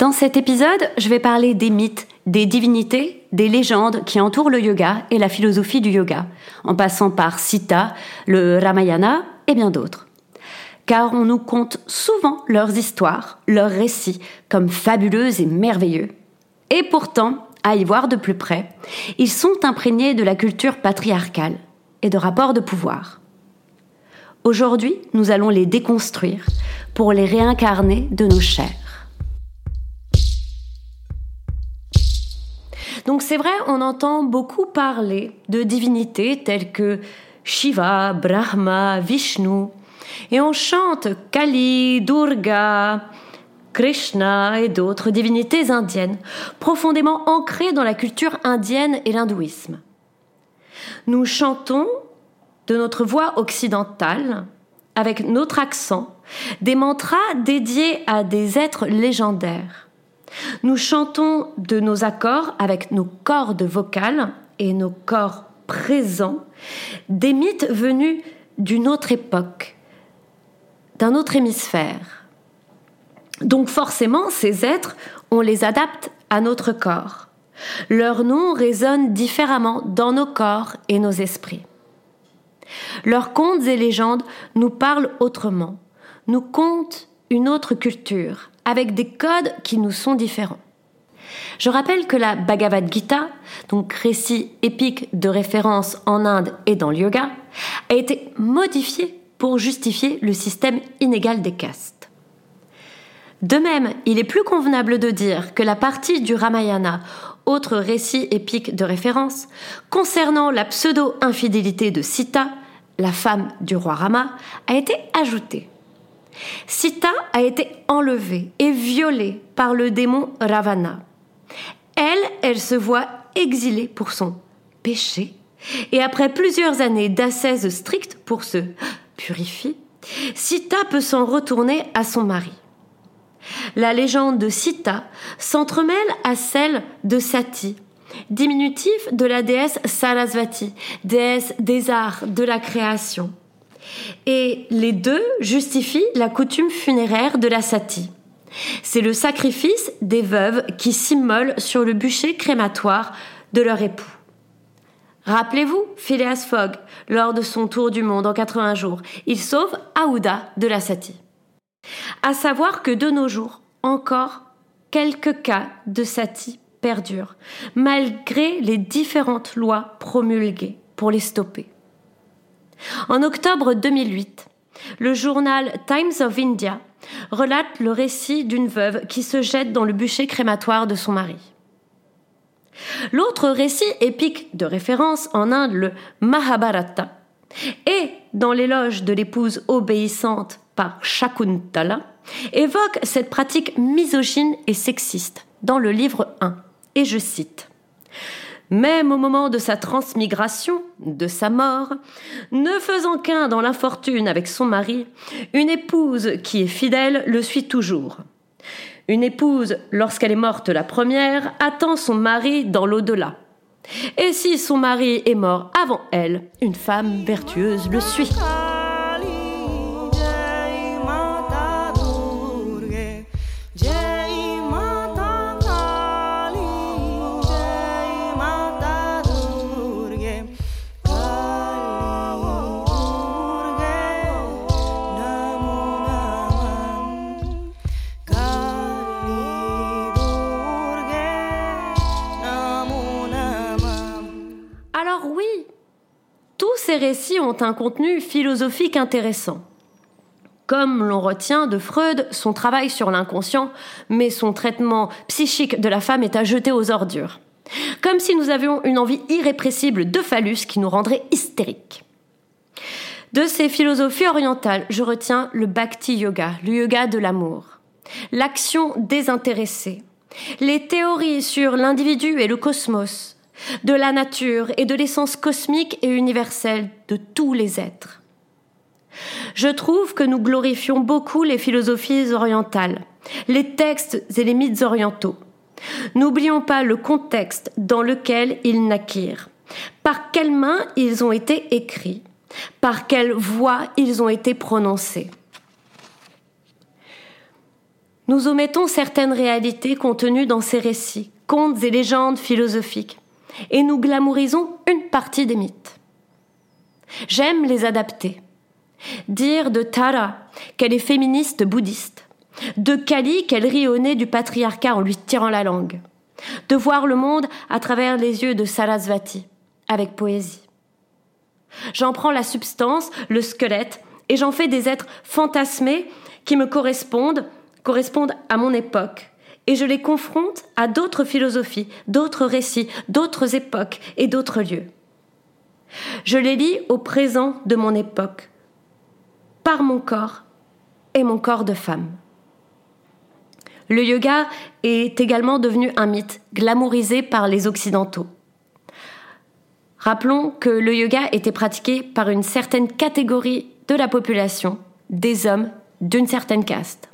Dans cet épisode, je vais parler des mythes, des divinités, des légendes qui entourent le yoga et la philosophie du yoga, en passant par Sita, le Ramayana et bien d'autres. Car on nous conte souvent leurs histoires, leurs récits, comme fabuleux et merveilleux. Et pourtant, à y voir de plus près, ils sont imprégnés de la culture patriarcale et de rapports de pouvoir. Aujourd'hui, nous allons les déconstruire pour les réincarner de nos chairs. Donc c'est vrai, on entend beaucoup parler de divinités telles que Shiva, Brahma, Vishnu, et on chante Kali, Durga, Krishna et d'autres divinités indiennes, profondément ancrées dans la culture indienne et l'hindouisme. Nous chantons de notre voix occidentale, avec notre accent, des mantras dédiés à des êtres légendaires. Nous chantons de nos accords avec nos cordes vocales et nos corps présents, des mythes venus d'une autre époque, d'un autre hémisphère. Donc forcément, ces êtres, on les adapte à notre corps. Leurs noms résonnent différemment dans nos corps et nos esprits. Leurs contes et légendes nous parlent autrement, nous content une autre culture, avec des codes qui nous sont différents. Je rappelle que la Bhagavad Gita, donc récit épique de référence en Inde et dans le yoga, a été modifiée pour justifier le système inégal des castes. De même, il est plus convenable de dire que la partie du Ramayana, autre récit épique de référence, concernant la pseudo-infidélité de Sita, la femme du roi Rama, a été ajoutée. Sita a été enlevée et violée par le démon Ravana. Elle, elle se voit exilée pour son péché et après plusieurs années d'ascèse stricte pour se purifier, Sita peut s'en retourner à son mari. La légende de Sita s'entremêle à celle de Sati, diminutif de la déesse Sarasvati, déesse des arts, de la création. Et les deux justifient la coutume funéraire de la sati. C'est le sacrifice des veuves qui s'immolent sur le bûcher crématoire de leur époux. Rappelez-vous Phileas Fogg, lors de son tour du monde en 80 jours, il sauve Aouda de la sati. À savoir que de nos jours, encore quelques cas de sati perdurent, malgré les différentes lois promulguées pour les stopper. En octobre 2008, le journal Times of India relate le récit d'une veuve qui se jette dans le bûcher crématoire de son mari. L'autre récit épique de référence en Inde, le Mahabharata, et dans l'éloge de l'épouse obéissante par Shakuntala, évoque cette pratique misogyne et sexiste dans le livre 1. Et je cite même au moment de sa transmigration, de sa mort, ne faisant qu'un dans l'infortune avec son mari, une épouse qui est fidèle le suit toujours. Une épouse, lorsqu'elle est morte la première, attend son mari dans l'au-delà. Et si son mari est mort avant elle, une femme vertueuse le suit. Récits ont un contenu philosophique intéressant. Comme l'on retient de Freud son travail sur l'inconscient, mais son traitement psychique de la femme est à jeter aux ordures. Comme si nous avions une envie irrépressible de phallus qui nous rendrait hystériques. De ces philosophies orientales, je retiens le bhakti yoga, le yoga de l'amour, l'action désintéressée, les théories sur l'individu et le cosmos, de la nature et de l'essence cosmique et universelle de tous les êtres. Je trouve que nous glorifions beaucoup les philosophies orientales, les textes et les mythes orientaux. N'oublions pas le contexte dans lequel ils naquirent, par quelles mains ils ont été écrits, par quelle voix ils ont été prononcés. Nous omettons certaines réalités contenues dans ces récits, contes et légendes philosophiques, et nous glamourisons une partie des mythes. J'aime les adapter. Dire de Tara qu'elle est féministe bouddhiste, de Kali qu'elle rit au nez du patriarcat en lui tirant la langue, de voir le monde à travers les yeux de Sarasvati, avec poésie. J'en prends la substance, le squelette, et j'en fais des êtres fantasmés qui me correspondent, correspondent à mon époque. Et je les confronte à d'autres philosophies, d'autres récits, d'autres époques et d'autres lieux. Je les lis au présent de mon époque, par mon corps et mon corps de femme. Le yoga est également devenu un mythe, glamourisé par les Occidentaux. Rappelons que le yoga était pratiqué par une certaine catégorie de la population, des hommes d'une certaine caste.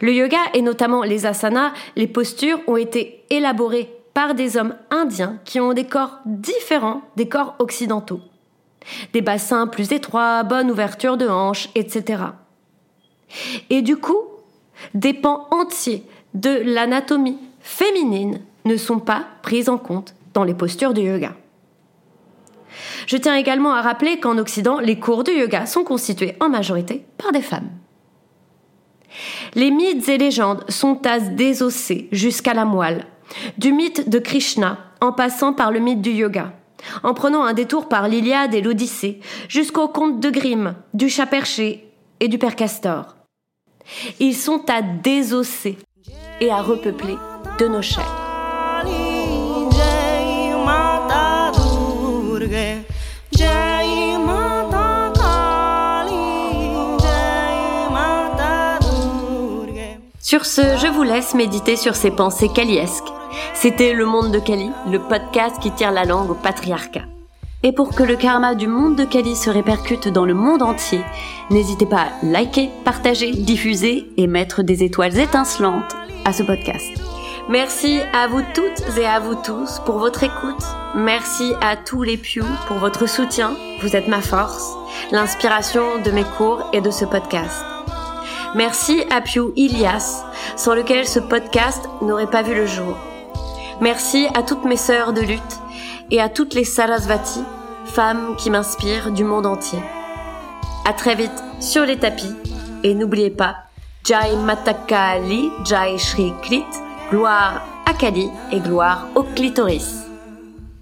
Le yoga et notamment les asanas, les postures ont été élaborées par des hommes indiens qui ont des corps différents des corps occidentaux. Des bassins plus étroits, bonne ouverture de hanches, etc. Et du coup, des pans entiers de l'anatomie féminine ne sont pas pris en compte dans les postures du yoga. Je tiens également à rappeler qu'en Occident, les cours de yoga sont constitués en majorité par des femmes. Les mythes et légendes sont à désosser jusqu'à la moelle, du mythe de Krishna en passant par le mythe du yoga, en prenant un détour par l'Iliade et l'Odyssée, jusqu'au conte de Grimm, du chat perché et du père Castor. Ils sont à désosser et à repeupler de nos chairs. Sur ce, je vous laisse méditer sur ces pensées kaliesques. C'était Le Monde de Kali, le podcast qui tire la langue au patriarcat. Et pour que le karma du monde de Kali se répercute dans le monde entier, n'hésitez pas à liker, partager, diffuser et mettre des étoiles étincelantes à ce podcast. Merci à vous toutes et à vous tous pour votre écoute. Merci à tous les Pew pour votre soutien. Vous êtes ma force, l'inspiration de mes cours et de ce podcast. Merci à Pew Ilias, sans lequel ce podcast n'aurait pas vu le jour. Merci à toutes mes sœurs de lutte et à toutes les Sarasvati, femmes qui m'inspirent du monde entier. À très vite sur les tapis et n'oubliez pas Jai Matakali, Jai Shri Klit, gloire à Kali et gloire au clitoris.